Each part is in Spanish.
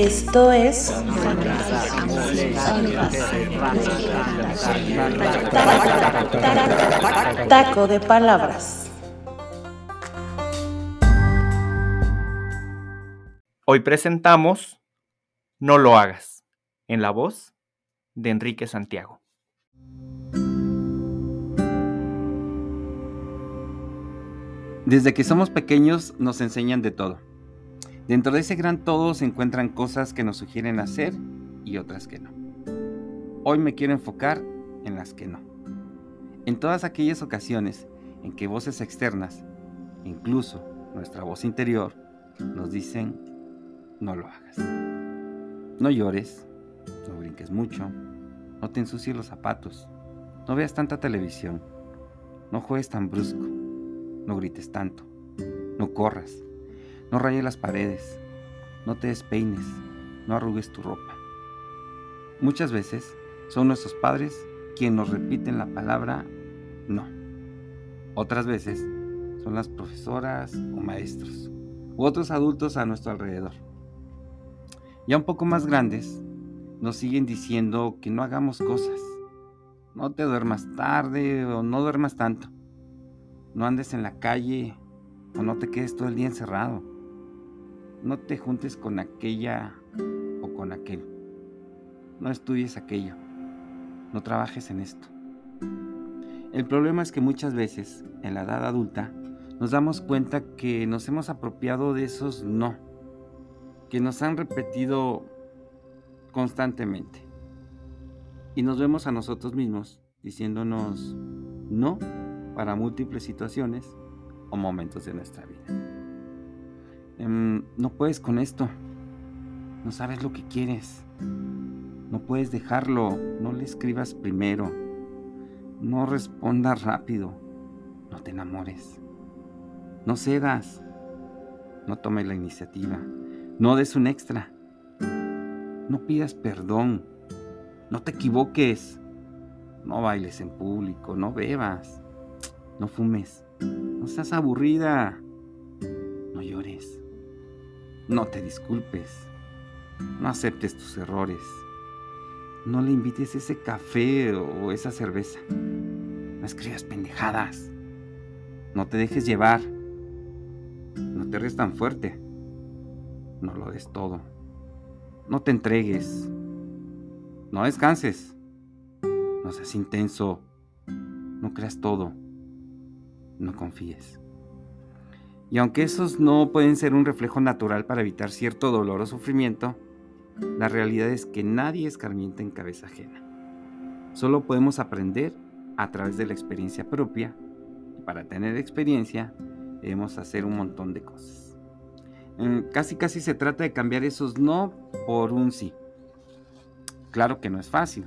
Esto es Taco de Palabras. Hoy presentamos No lo hagas, en la voz de Enrique Santiago. Desde que somos pequeños nos enseñan de todo. Dentro de ese gran todo se encuentran cosas que nos sugieren hacer y otras que no. Hoy me quiero enfocar en las que no. En todas aquellas ocasiones en que voces externas, incluso nuestra voz interior, nos dicen, no lo hagas. No llores, no brinques mucho, no te ensucies los zapatos, no veas tanta televisión, no juegues tan brusco, no grites tanto, no corras, no rayes las paredes, no te despeines, no arrugues tu ropa. Muchas veces son nuestros padres quienes nos repiten la palabra no. Otras veces son las profesoras o maestros u otros adultos a nuestro alrededor. Ya un poco más grandes, nos siguen diciendo que no hagamos cosas. No te duermas tarde o no duermas tanto. No andes en la calle o no te quedes todo el día encerrado. No te juntes con aquella o con aquel. No estudies aquello. No trabajes en esto. El problema es que muchas veces, en la edad adulta, nos damos cuenta que nos hemos apropiado de esos no, que nos han repetido constantemente. Y nos vemos a nosotros mismos diciéndonos no para múltiples situaciones o momentos de nuestra vida. Em, no puedes con esto. No sabes lo que quieres. No puedes dejarlo. No le escribas primero. No respondas rápido. No te enamores. No cedas. No tomes la iniciativa. No des un extra. No pidas perdón. No te equivoques. No bailes en público. No bebas. No fumes. No seas aburrida. No llores. No te disculpes. No aceptes tus errores. No le invites ese café o esa cerveza. No escribas pendejadas. No te dejes llevar. No te res tan fuerte. No lo des todo. No te entregues. No descanses. No seas intenso. No creas todo no confíes. Y aunque esos no pueden ser un reflejo natural para evitar cierto dolor o sufrimiento, la realidad es que nadie escarmienta en cabeza ajena. Solo podemos aprender a través de la experiencia propia y para tener experiencia debemos hacer un montón de cosas. Mm, casi casi se trata de cambiar esos no por un sí. Claro que no es fácil.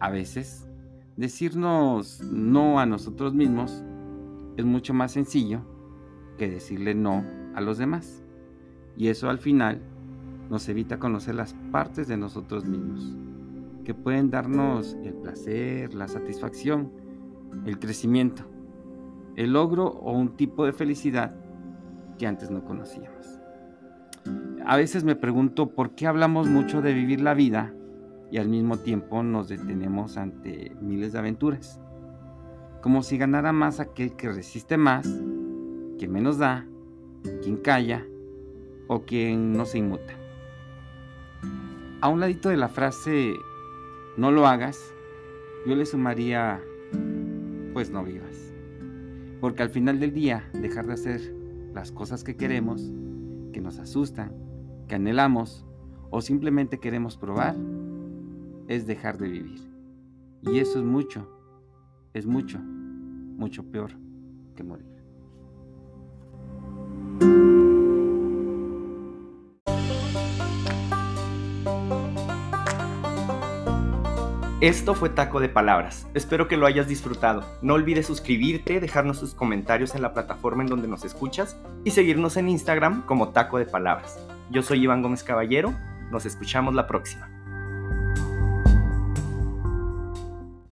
A veces, decirnos no a nosotros mismos es mucho más sencillo que decirle no a los demás. Y eso al final nos evita conocer las partes de nosotros mismos, que pueden darnos el placer, la satisfacción, el crecimiento, el logro o un tipo de felicidad que antes no conocíamos. A veces me pregunto por qué hablamos mucho de vivir la vida y al mismo tiempo nos detenemos ante miles de aventuras como si ganara más aquel que resiste más, quien menos da, quien calla o quien no se inmuta. A un ladito de la frase no lo hagas, yo le sumaría pues no vivas. Porque al final del día dejar de hacer las cosas que queremos, que nos asustan, que anhelamos o simplemente queremos probar, es dejar de vivir. Y eso es mucho, es mucho, mucho peor que morir. Esto fue Taco de Palabras. Espero que lo hayas disfrutado. No olvides suscribirte, dejarnos tus comentarios en la plataforma en donde nos escuchas y seguirnos en Instagram como Taco de Palabras. Yo soy Iván Gómez Caballero. Nos escuchamos la próxima.